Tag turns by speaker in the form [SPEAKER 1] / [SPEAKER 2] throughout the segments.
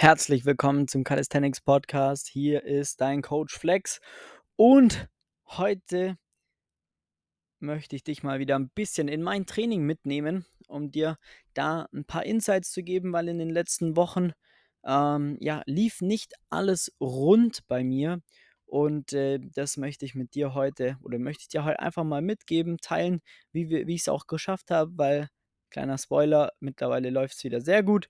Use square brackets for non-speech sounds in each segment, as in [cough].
[SPEAKER 1] Herzlich willkommen zum Calisthenics Podcast. Hier ist dein Coach Flex. Und heute möchte ich dich mal wieder ein bisschen in mein Training mitnehmen, um dir da ein paar Insights zu geben, weil in den letzten Wochen ähm, ja lief nicht alles rund bei mir. Und äh, das möchte ich mit dir heute oder möchte ich dir heute einfach mal mitgeben, teilen, wie, wie ich es auch geschafft habe, weil kleiner Spoiler, mittlerweile läuft es wieder sehr gut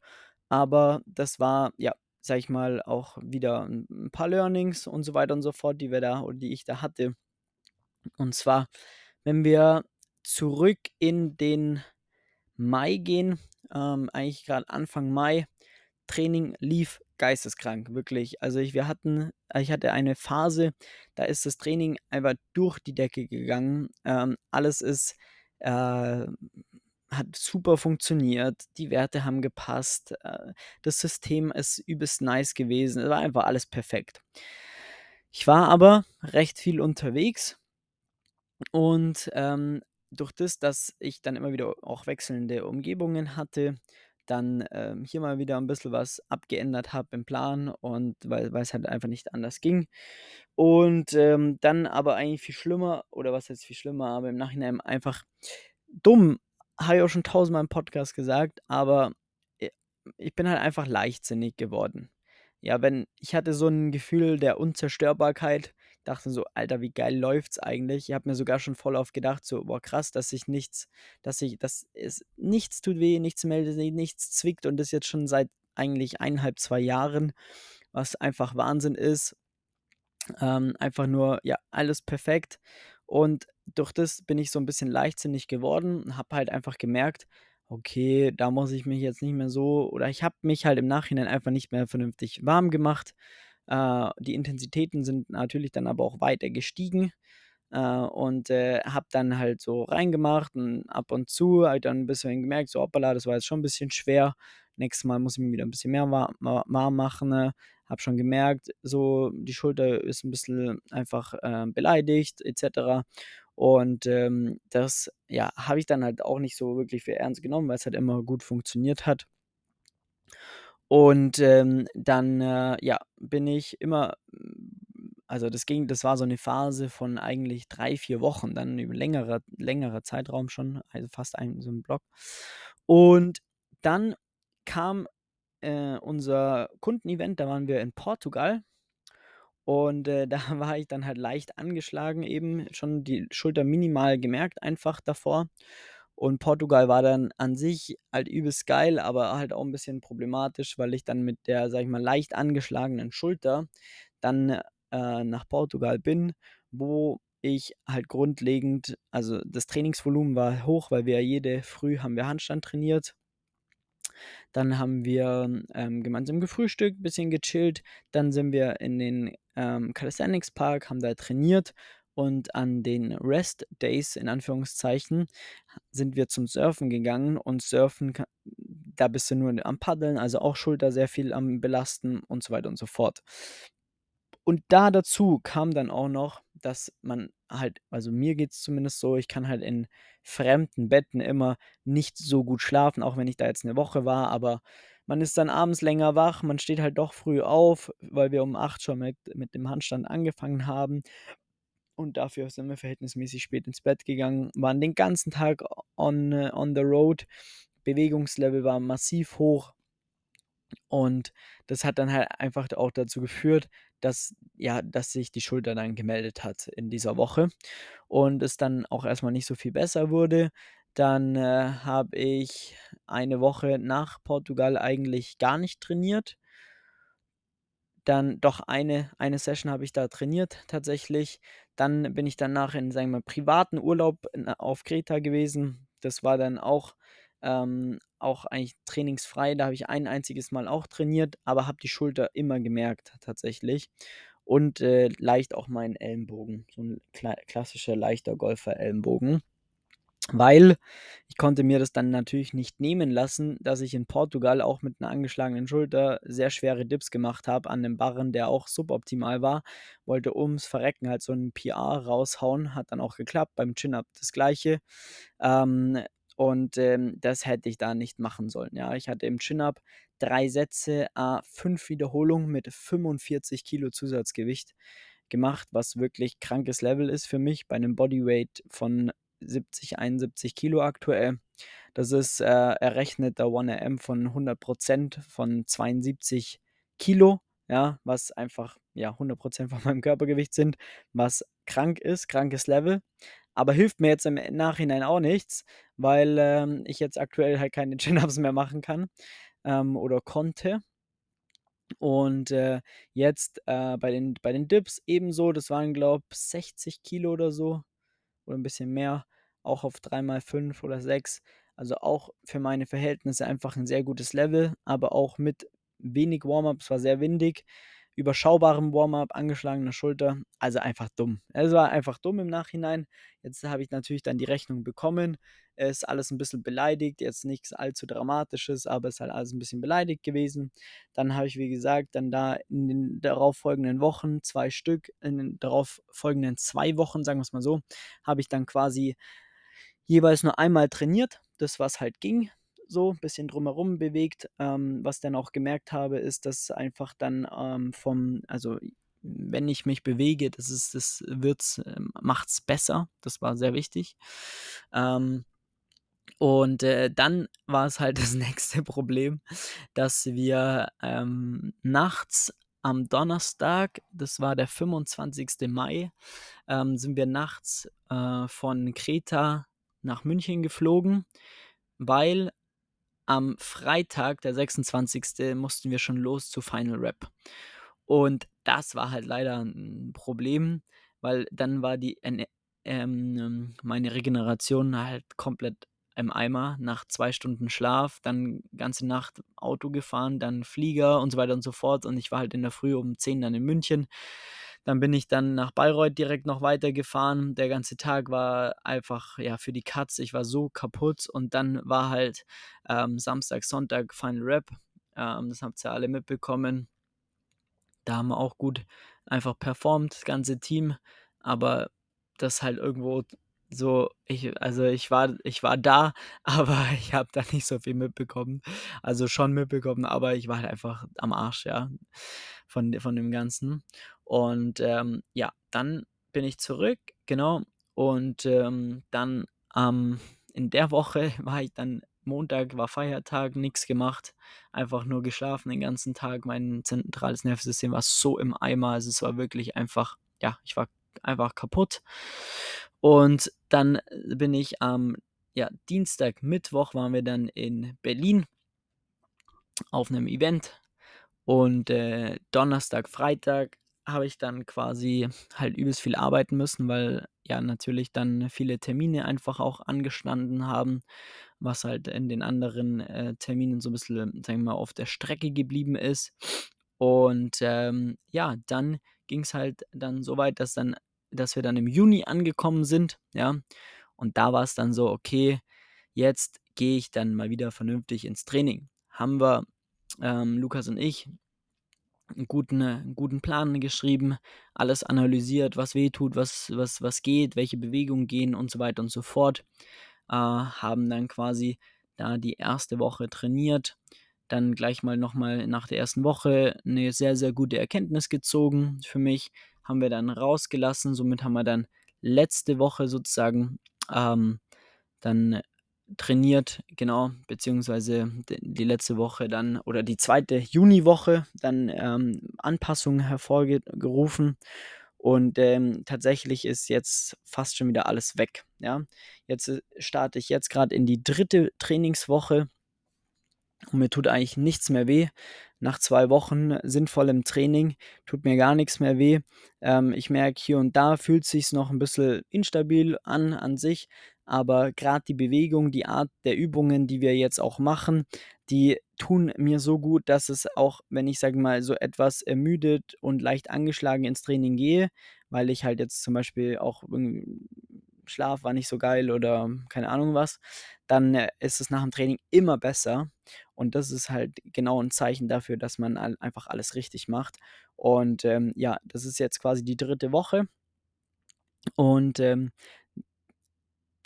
[SPEAKER 1] aber das war, ja, sage ich mal, auch wieder ein paar Learnings und so weiter und so fort, die wir da oder die ich da hatte. Und zwar, wenn wir zurück in den Mai gehen, ähm, eigentlich gerade Anfang Mai, Training lief geisteskrank, wirklich. Also ich, wir hatten, ich hatte eine Phase, da ist das Training einfach durch die Decke gegangen. Ähm, alles ist äh, hat super funktioniert, die Werte haben gepasst, äh, das System ist übelst nice gewesen, es war einfach alles perfekt. Ich war aber recht viel unterwegs und ähm, durch das, dass ich dann immer wieder auch wechselnde Umgebungen hatte, dann ähm, hier mal wieder ein bisschen was abgeändert habe im Plan und weil, es halt einfach nicht anders ging. Und ähm, dann aber eigentlich viel schlimmer, oder was heißt viel schlimmer, aber im Nachhinein einfach dumm habe ich auch schon tausendmal im Podcast gesagt, aber äh, ich bin halt einfach leichtsinnig geworden. Ja, wenn ich hatte so ein Gefühl der Unzerstörbarkeit, dachte so: „Alter, wie geil läuft's eigentlich?“ Ich habe mir sogar schon voll oft gedacht, so: „Boah, krass, dass sich nichts dass ich dass es nichts tut weh, nichts meldet sich, nichts zwickt“ und das jetzt schon seit eigentlich eineinhalb, 2 Jahren, was einfach Wahnsinn ist. Ähm, einfach nur, ja, alles perfekt. Und durch das bin ich so ein bisschen leichtsinnig geworden und habe halt einfach gemerkt: „Okay, da muss ich mich jetzt nicht mehr so“ oder ich habe mich halt im Nachhinein einfach nicht mehr vernünftig warm gemacht. Äh, die Intensitäten sind natürlich dann aber auch weiter gestiegen, äh, und, äh, habe dann halt so reingemacht und ab und zu halt dann 'n bisschen gemerkt, so: „Hoppala, das war jetzt schon ein bisschen schwer. Nächstes Mal muss ich mir wieder ein bisschen mehr wa warm machen“, ne? Habe schon gemerkt, so die Schulter ist ein bisschen einfach, äh, beleidigt et cetera. Und, ähm, das, ja, habe ich dann halt auch nicht so wirklich für ernst genommen, weil es halt immer gut funktioniert hat. Und, ähm, dann, äh, ja, bin ich immer also das ging das war so eine Phase von eigentlich 3 4 Wochen, dann über längerer längerer Zeitraum schon, also fast ein so 'n Block. Und dann kam, äh, unser Kundenevent, da waren wir in Portugal und, äh, [laughs] da war ich dann halt leicht angeschlagen eben, schon die Schulter minimal gemerkt einfach davor. Und Portugal war dann an sich halt übelst geil, aber halt auch ein bisschen problematisch, weil ich dann mit der, sage ich mal, leicht angeschlagenen Schulter dann, äh, nach Portugal bin, wo ich halt grundlegend also, das Trainingsvolumen war hoch, weil wir jede Früh haben wir Handstand trainiert dann haben wir, ähm, gemeinsam gefrühstückt, bisschen gechillt. Dann sind wir in den, ähm, Calisthenics Park, haben da trainiert und an den Rest Days in Anführungszeichen sind wir zum Surfen gegangen und Surfen da bist du nur am Paddeln, also auch Schulter sehr viel am Belasten und so weiter und so fort. Und da dazu kam dann auch noch, dass man halt also mir geht's zumindest so, ich kann halt in fremden Betten immer nicht so gut schlafen, auch wenn ich da jetzt 'ne Woche war, aber man ist dann abends länger wach, man steht halt doch früh auf, weil wir um 8 schon mit mit dem Handstand angefangen haben und dafür sind wir verhältnismäßig spät ins Bett gegangen, waren den ganzen Tag on äh, on the road. Bewegungslevel war massiv hoch. Und das hat dann halt einfach auch dazu geführt, dass ja, dass sich die Schulter dann gemeldet hat in dieser Woche und es dann auch erstmal nicht so viel besser wurde. Dann, äh, habe ich eine Woche nach Portugal eigentlich gar nicht trainiert. Dann doch eine eine Session habe ich da trainiert tatsächlich. Dann bin ich danach in, sagen privaten Urlaub auf Kreta gewesen. Das war dann auch ähm, auch eigentlich trainingsfrei. Da habe ich ein einziges Mal auch trainiert, aber habe die Schulter immer gemerkt tatsächlich und, äh, leicht auch meinen Ellenbogen, so 'n kla klassischer leichter Golfer-Ellenbogen. Weil ich konnte mir das dann natürlich nicht nehmen lassen, dass ich in Portugal auch mit 'ner angeschlagenen Schulter sehr schwere Dips gemacht habe an 'nem Barren, der auch suboptimal war. Wollte ums Verrecken halt so 'n PR raushauen, hat dann auch geklappt, beim Chin-Up das Gleiche. Ähm, und, ähm, das hätte ich da nicht machen sollen, ja. Ich hatte im Chin-Up drei Sätze, a fünf Wiederholungen mit 45 Kilo Zusatzgewicht gemacht, was wirklich krankes Level ist für mich bei einem Bodyweight von 70, 71 Kilo aktuell. Das ist äh, errechneter 1RM von 100% von 72 Kilo, ja, was einfach ja 100% von meinem Körpergewicht sind, was krank ist, krankes Level. Aber hilft mir jetzt im Nachhinein auch nichts, weil ähm, ich jetzt aktuell halt keine [laughs] Chin-Ups mehr machen kann ähm, oder konnte. Und äh, jetzt äh, bei, den, bei den Dips ebenso, das waren glaube ich 60 Kilo oder so oder ein bisschen mehr, auch auf 3x5 oder 6. Also auch für meine Verhältnisse einfach ein sehr gutes Level, aber auch mit wenig Warm-up. Es war sehr windig überschaubarem Warm-up, angeschlagener Schulter. Also einfach dumm. Es war einfach dumm im Nachhinein. Jetzt habe ich natürlich dann die Rechnung bekommen. Es ist alles ein bisschen beleidigt. Jetzt nichts allzu Dramatisches, aber es ist halt alles ein bisschen beleidigt gewesen. Dann habe ich, wie gesagt, dann da in den darauffolgenden Wochen, zwei Stück, in den darauffolgenden zwei Wochen, sagen wir es mal so, habe ich dann quasi jeweils nur einmal trainiert. Das, was halt ging so, ein bisschen drumherum bewegt. Ähm, was dann auch gemerkt habe, ist, dass einfach dann ähm, vom, also wenn ich mich bewege, das ist, das wird's, äh, macht's besser. Das war sehr wichtig. Ähm, und äh, dann war es halt [laughs] das nächste Problem, dass wir ähm, nachts am Donnerstag, das war der 25. Mai, ähm, sind wir nachts äh, von Kreta nach München geflogen, weil am Freitag, der 26. mussten wir schon los zu Final Rap. Und das war halt leider ein Problem, weil dann war die ähm, meine Regeneration halt komplett im Eimer nach zwei Stunden Schlaf, dann ganze Nacht Auto gefahren, dann Flieger und so weiter und so fort. Und ich war halt in der Früh um 10 dann in München. Dann bin ich dann nach Bayreuth direkt noch weitergefahren. Der ganze Tag war einfach ja für die Katze. Ich war so kaputt und dann war halt ähm, Samstag, Sonntag Final Rap. Ähm, das habt ihr alle mitbekommen. Da haben wir auch gut einfach performt, das ganze Team. Aber das halt irgendwo so, ich, also ich war, ich war da, [laughs] aber ich habe da nicht so viel mitbekommen. Also schon mitbekommen, aber ich war halt einfach am Arsch, ja, von, von dem Ganzen. Und ähm, ja, dann bin ich zurück, genau. Und ähm, dann ähm, [laughs] in der Woche [laughs] war ich dann, Montag war Feiertag, nichts gemacht, einfach nur geschlafen den ganzen Tag. Mein zentrales Nervensystem war so im Eimer, also es war wirklich einfach, ja, ich war einfach kaputt. Und dann bin ich am ja, Dienstag, Mittwoch waren wir dann in Berlin auf einem Event. Und äh, Donnerstag, Freitag habe ich dann quasi halt übelst viel arbeiten müssen, weil ja natürlich dann viele Termine einfach auch angestanden haben, was halt in den anderen äh, Terminen so ein bisschen, sagen wir mal, auf der Strecke geblieben ist. Und ähm, ja, dann ging es halt dann so weit, dass dann, dass wir dann im Juni angekommen sind, ja. Und da war es dann so, okay, jetzt gehe ich dann mal wieder vernünftig ins Training. Haben wir, ähm, Lukas und ich, einen guten, einen guten Plan geschrieben, alles analysiert, was weh tut, was, was, was geht, welche Bewegungen gehen und so weiter und so fort. Äh, haben dann quasi da die erste Woche trainiert, dann gleich mal nochmal nach der ersten Woche eine sehr, sehr gute Erkenntnis gezogen für mich, haben wir dann rausgelassen, somit haben wir dann letzte Woche sozusagen ähm, dann trainiert, genau, beziehungsweise die letzte Woche dann oder die zweite Juniwoche dann ähm, Anpassungen hervorgerufen und ähm, tatsächlich ist jetzt fast schon wieder alles weg. Ja, jetzt äh, starte ich jetzt gerade in die dritte Trainingswoche und mir tut eigentlich nichts mehr weh. Nach zwei Wochen sinnvollem Training tut mir gar nichts mehr weh. Ähm, ich merke hier und da fühlt sich noch ein bisschen instabil an an sich, aber gerade die Bewegung, die Art der Übungen, die wir jetzt auch machen, die tun mir so gut, dass es auch, wenn ich sage mal so etwas ermüdet und leicht angeschlagen ins Training gehe, weil ich halt jetzt zum Beispiel auch Schlaf war nicht so geil oder keine Ahnung was, dann äh, ist es nach dem Training immer besser. Und das ist halt genau ein Zeichen dafür, dass man einfach alles richtig macht. Und ähm, ja, das ist jetzt quasi die dritte Woche. Und ähm,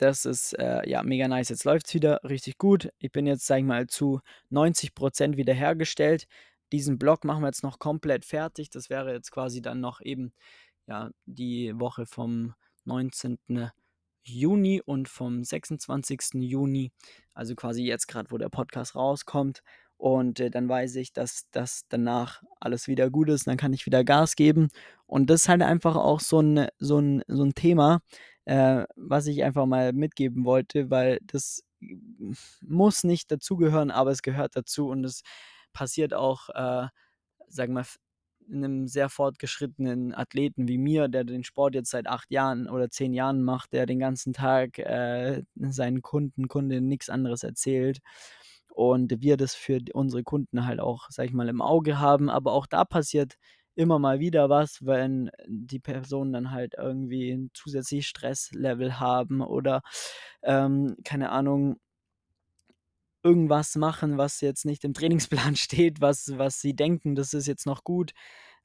[SPEAKER 1] das ist, äh, ja, mega nice. Jetzt läuft's wieder richtig gut. Ich bin jetzt, sage ich mal, zu 90% wiederhergestellt. Diesen Block machen wir jetzt noch komplett fertig. Das wäre jetzt quasi dann noch eben, ja, die Woche vom 19. Juni und vom 26. Juni, also quasi jetzt gerade, wo der Podcast rauskommt. Und äh, dann weiß ich, dass das danach alles wieder gut ist. Dann kann ich wieder Gas geben. Und das ist halt einfach auch so ein, so ein, so ein Thema, äh, was ich einfach mal mitgeben wollte, weil das muss nicht dazugehören, aber es gehört dazu und es passiert auch, äh, sagen wir, einem sehr fortgeschrittenen Athleten wie mir, der den Sport jetzt seit acht Jahren oder zehn Jahren macht, der den ganzen Tag äh, seinen Kunden, Kundinnen nichts anderes erzählt und wir das für unsere Kunden halt auch, sag ich mal, im Auge haben. Aber auch da passiert immer mal wieder was, wenn die Personen dann halt irgendwie ein zusätzliches Stresslevel haben oder ähm, keine Ahnung, irgendwas machen, was jetzt nicht im Trainingsplan [laughs] steht, was, was sie denken, das ist jetzt noch gut,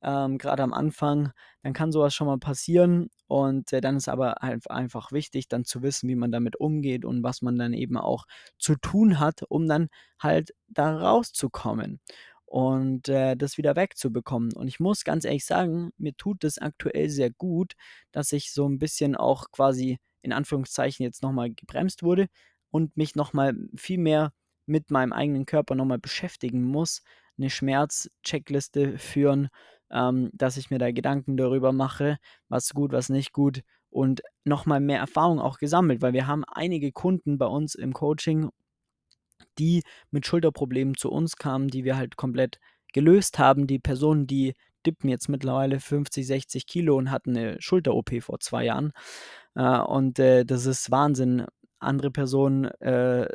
[SPEAKER 1] ähm, gerade am Anfang, dann kann sowas schon mal passieren und äh, dann ist aber einfach wichtig, dann zu wissen, wie man damit umgeht und was man dann eben auch zu tun hat, um dann halt da rauszukommen und äh, das wieder wegzubekommen. Und ich muss ganz ehrlich sagen, mir tut es aktuell sehr gut, dass ich so ein bisschen auch quasi in Anführungszeichen jetzt nochmal gebremst wurde und mich nochmal viel mehr mit meinem eigenen Körper nochmal beschäftigen muss, eine Schmerzcheckliste führen, ähm, dass ich mir da Gedanken darüber mache, was gut, was nicht gut und nochmal mehr Erfahrung auch gesammelt, weil wir haben einige Kunden bei uns im Coaching, die mit Schulterproblemen zu uns kamen, die wir halt komplett gelöst haben. Die Personen, die dippen jetzt mittlerweile 50, 60 Kilo und hatten eine Schulter-OP vor zwei Jahren. Äh, und äh, das ist Wahnsinn. Andere Personen äh,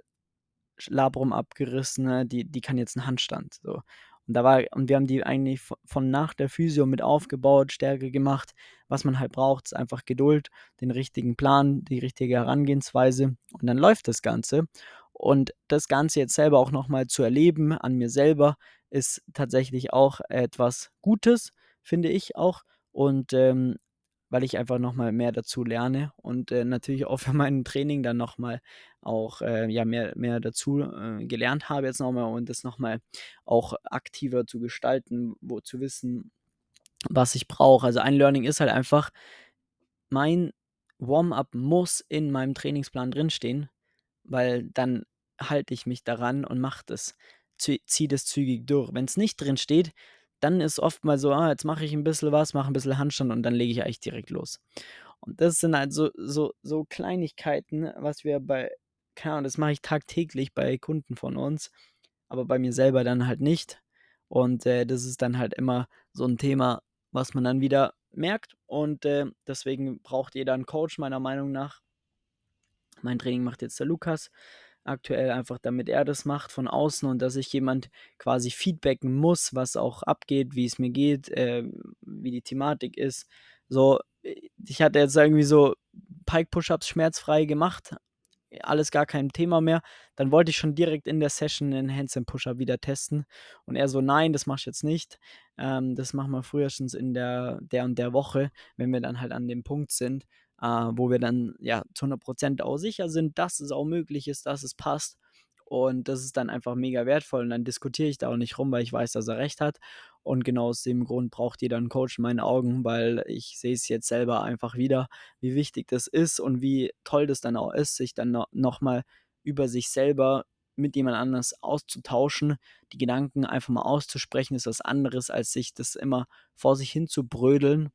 [SPEAKER 1] Labrum abgerissen, ne? die, die kann jetzt einen Handstand. So. Und da war, und wir haben die eigentlich von nach der Physio mit aufgebaut, Stärke gemacht. Was man halt braucht, ist einfach Geduld, den richtigen Plan, die richtige Herangehensweise und dann läuft das Ganze. Und das Ganze jetzt selber auch nochmal zu erleben an mir selber, ist tatsächlich auch etwas Gutes, finde ich auch. Und ähm, weil ich einfach nochmal mehr dazu lerne und äh, natürlich auch [laughs] für mein Training dann nochmal auch äh, ja, mehr, mehr dazu äh, gelernt habe jetzt nochmal und das nochmal auch aktiver zu gestalten, wo zu wissen, was ich brauche. Also ein Learning ist halt einfach, mein Warm-up muss in meinem Trainingsplan drinstehen, weil dann halte ich mich daran und mache das, ziehe das zügig durch. Wenn es nicht drin steht, dann ist oft mal so, ah, jetzt mache ich ein bisschen was, mache ein bisschen Handstand und dann lege ich eigentlich direkt los. Und das sind halt so, so, so Kleinigkeiten, was wir bei, keine Ahnung, das mache ich tagtäglich bei Kunden von uns, aber bei mir selber dann halt nicht. Und äh, das ist dann halt immer so ein Thema, was man dann wieder merkt. Und äh, deswegen braucht jeder einen Coach, meiner Meinung nach. Mein Training macht jetzt der Lukas aktuell einfach, damit er das macht von außen und dass ich jemand quasi feedbacken muss, was auch abgeht, wie es mir geht, äh, wie die Thematik ist. So, ich hatte jetzt irgendwie so Pike-Push-Ups schmerzfrei gemacht, alles gar kein Thema mehr. Dann wollte ich schon direkt in der Session den Handstand-Push-Up wieder testen. Und er so, nein, das machst du jetzt nicht. Ähm, das machen wir frühestens in der, der und der Woche, wenn wir dann halt an dem Punkt sind äh, wo wir dann ja zu 100% auch sicher sind, dass es auch möglich ist, dass es passt. Und das ist dann einfach mega wertvoll. Und dann diskutiere ich da auch nicht rum, weil ich weiß, dass er recht hat. Und genau aus dem Grund braucht jeder einen Coach in meinen Augen, weil ich sehe es jetzt selber einfach wieder, wie wichtig das ist und wie toll das dann auch ist, sich dann no nochmal über sich selber mit jemand anders auszutauschen, die Gedanken einfach mal auszusprechen, ist was anderes, als sich das immer vor sich hin zu brödeln.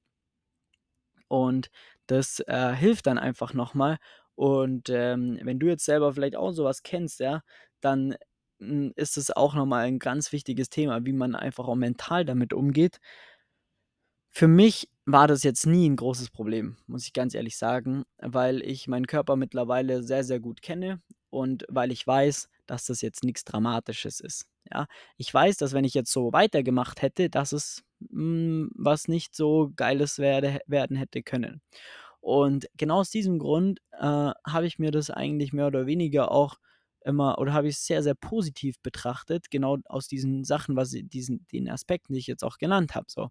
[SPEAKER 1] Und das äh, hilft dann einfach nochmal. Und ähm, wenn du jetzt selber vielleicht auch sowas kennst, ja, dann hm, ist es auch nochmal ein ganz wichtiges Thema, wie man einfach auch mental damit umgeht. Für mich war das jetzt nie ein großes Problem, muss ich ganz ehrlich sagen, weil ich meinen Körper mittlerweile sehr, sehr gut kenne und weil ich weiß, dass das jetzt nichts Dramatisches ist. Ja, ich weiß, dass wenn ich jetzt so weitergemacht hätte, dass es hm, was nicht so Geiles werde, werden hätte können. Und genau aus diesem Grund äh, habe ich mir das eigentlich mehr oder weniger auch immer oder habe ich es sehr, sehr positiv betrachtet, genau aus diesen Sachen, was diesen, den Aspekten, die ich jetzt auch genannt habe. So,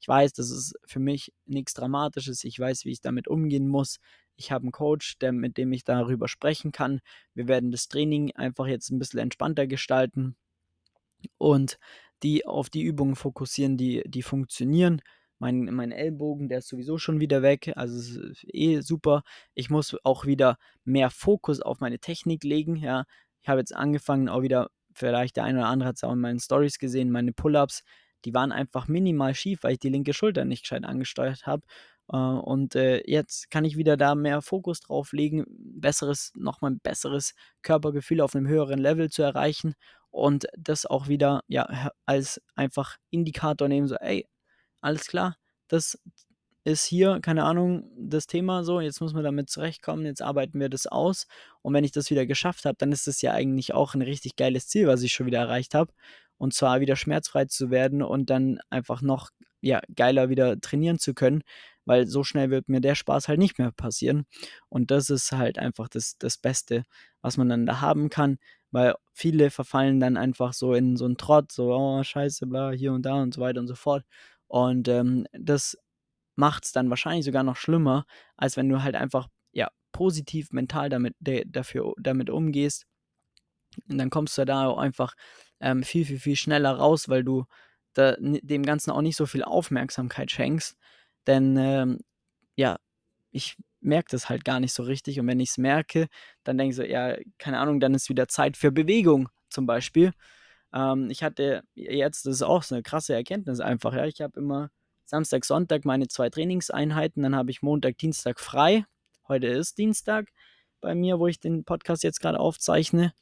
[SPEAKER 1] ich weiß, das ist für mich nichts Dramatisches, ich weiß, wie ich damit umgehen muss. Ich habe einen Coach, der, mit dem ich darüber sprechen kann. Wir werden das Training einfach jetzt ein bisschen entspannter gestalten und die auf die Übungen fokussieren, die, die funktionieren. Mein, mein Ellbogen, der ist sowieso schon wieder weg, also ist eh super. Ich muss auch wieder mehr Fokus auf meine Technik legen. Ja, ich habe jetzt angefangen, auch wieder, vielleicht der eine oder andere hat es auch in meinen Stories gesehen, meine Pull-ups, die waren einfach minimal schief, weil ich die linke Schulter nicht gescheit angesteuert habe. Äh, und äh, jetzt kann ich wieder da mehr Fokus drauf legen, besseres, nochmal ein besseres Körpergefühl auf einem höheren Level zu erreichen und das auch wieder ja als einfach Indikator nehmen, so, ey, alles klar, das ist hier, keine Ahnung, das Thema so, jetzt muss man damit zurechtkommen, jetzt arbeiten wir das aus. Und wenn ich das wieder geschafft habe, dann ist das ja eigentlich auch ein richtig geiles Ziel, was ich schon wieder erreicht habe. Und zwar wieder schmerzfrei zu werden und dann einfach noch ja, geiler wieder trainieren zu können, weil so schnell wird mir der Spaß halt nicht mehr passieren. Und das ist halt einfach das, das Beste, was man dann da haben kann, weil viele verfallen dann einfach so in so einen Trott, so, oh, scheiße, bla, hier und da und so weiter und so fort. Und ähm, das macht es dann wahrscheinlich sogar noch schlimmer, als wenn du halt einfach ja, positiv mental damit, de, dafür, damit umgehst. Und dann kommst du da auch einfach ähm, viel, viel, viel schneller raus, weil du da, dem Ganzen auch nicht so viel Aufmerksamkeit schenkst. Denn ähm, ja, ich merke das halt gar nicht so richtig. Und wenn ich es merke, dann denke ich so, ja, keine Ahnung, dann ist wieder Zeit für Bewegung zum Beispiel. Ähm, ich hatte jetzt, das ist auch so eine krasse Erkenntnis einfach, ja, ich habe immer Samstag, Sonntag meine zwei Trainingseinheiten, dann habe ich Montag, Dienstag frei. Heute ist Dienstag bei mir, wo ich den Podcast jetzt gerade aufzeichne.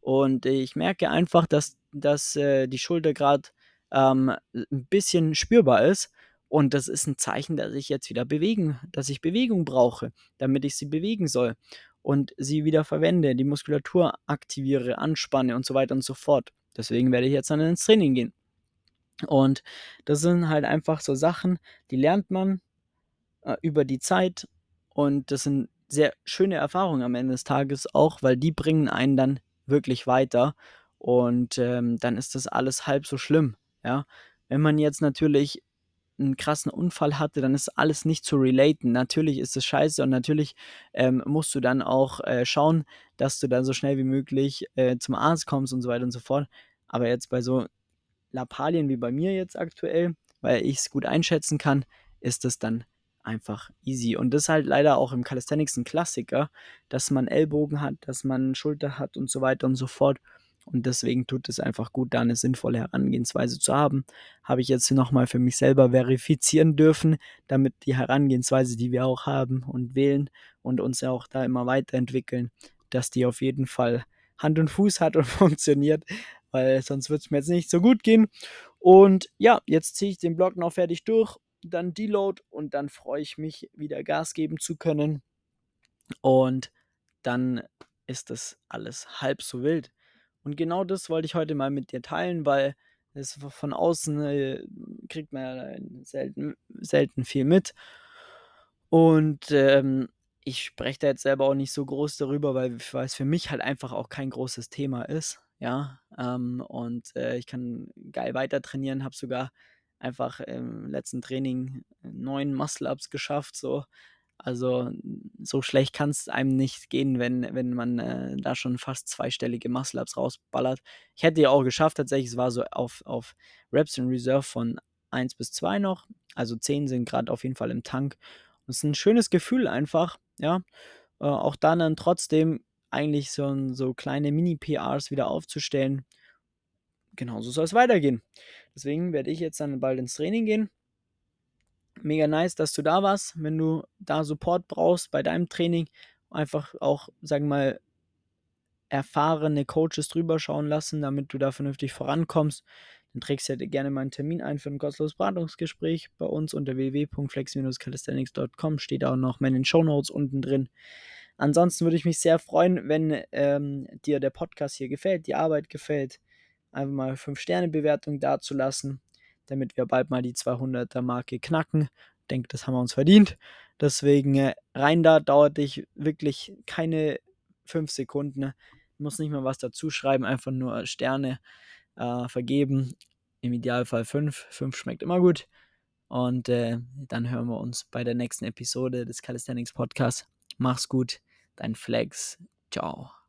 [SPEAKER 1] Und ich merke einfach, dass, dass äh, die Schulter gerade ähm, ein bisschen spürbar ist. Und das ist ein Zeichen, dass ich jetzt wieder bewegen, dass ich Bewegung brauche, damit ich sie bewegen soll und sie wieder verwende, die Muskulatur aktiviere, anspanne und so weiter und so fort. Deswegen werde ich jetzt dann ins Training gehen. Und das sind halt einfach so Sachen, die lernt man äh, über die Zeit und das sind sehr schöne Erfahrungen am Ende des Tages auch, weil die bringen einen dann wirklich weiter und ähm, dann ist das alles halb so schlimm. Ja, wenn man jetzt natürlich einen krassen Unfall hatte, dann ist alles nicht zu relaten. Natürlich ist es scheiße und natürlich ähm, musst du dann auch äh, schauen, dass du dann so schnell wie möglich äh, zum Arzt kommst und so weiter und so fort. Aber jetzt bei so Lappalien wie bei mir jetzt aktuell, weil ich es gut einschätzen kann, ist es dann einfach easy. Und das ist halt leider auch im Calisthenics ein Klassiker, dass man Ellbogen hat, dass man Schulter hat und so weiter und so fort. Und deswegen tut es einfach gut, da eine sinnvolle Herangehensweise zu haben. Habe ich jetzt nochmal für mich selber verifizieren dürfen, damit die Herangehensweise, die wir auch haben und wählen und uns ja auch da immer weiterentwickeln, dass die auf jeden Fall Hand und Fuß hat und [laughs] funktioniert, weil sonst wird es mir jetzt nicht so gut gehen. Und ja, jetzt ziehe ich den Block noch fertig durch, dann Deload und dann freue ich mich, wieder Gas geben zu können. Und dann ist das alles halb so wild. Und genau das wollte ich heute mal mit dir teilen, weil es von außen äh, kriegt man ja selten, selten viel mit. Und ähm, ich spreche da jetzt selber auch nicht so groß darüber, weil, es für mich halt einfach auch kein großes Thema ist. Ja, ähm, und äh, ich kann geil weiter trainieren, habe sogar einfach im letzten Training neun Muscle-Ups geschafft, so also so schlecht kann es einem nicht gehen, wenn, wenn man äh, da schon fast zweistellige Muscle-Ups rausballert. Ich hätte ja auch geschafft, tatsächlich, es war so auf, auf Reps in Reserve von 1 bis 2 noch. Also 10 sind gerade auf jeden Fall im Tank. Und es ist ein schönes Gefühl einfach, ja. Äh, auch dann dann trotzdem eigentlich so, so kleine Mini-PRs wieder aufzustellen. Genauso soll es weitergehen. Deswegen werde ich jetzt dann bald ins Training gehen mega nice, dass du da warst. Wenn du da Support brauchst bei deinem Training, einfach auch, sagen wir mal, erfahrene Coaches drüber schauen lassen, damit du da vernünftig vorankommst. Dann trägst du dir gerne mal einen Termin ein für ein kostenloses Beratungsgespräch bei uns unter www.flex-calisthenics.com. Steht auch noch in den Show Notes unten drin. Ansonsten würde ich mich sehr freuen, wenn ähm, dir der Podcast hier gefällt, die Arbeit gefällt, einfach mal 5-Sterne-Bewertung dazulassen damit wir bald mal die 200er Marke knacken. Ich denke, das haben wir uns verdient. Deswegen äh, rein da, dauert dich wirklich keine fünf Sekunden. muss nicht mal was dazu schreiben, einfach nur Sterne äh, vergeben. Im Idealfall 5. 5 schmeckt immer gut. Und äh, dann hören wir uns bei der nächsten Episode des Calisthenics Podcasts. Mach's gut, dein Flex. Ciao.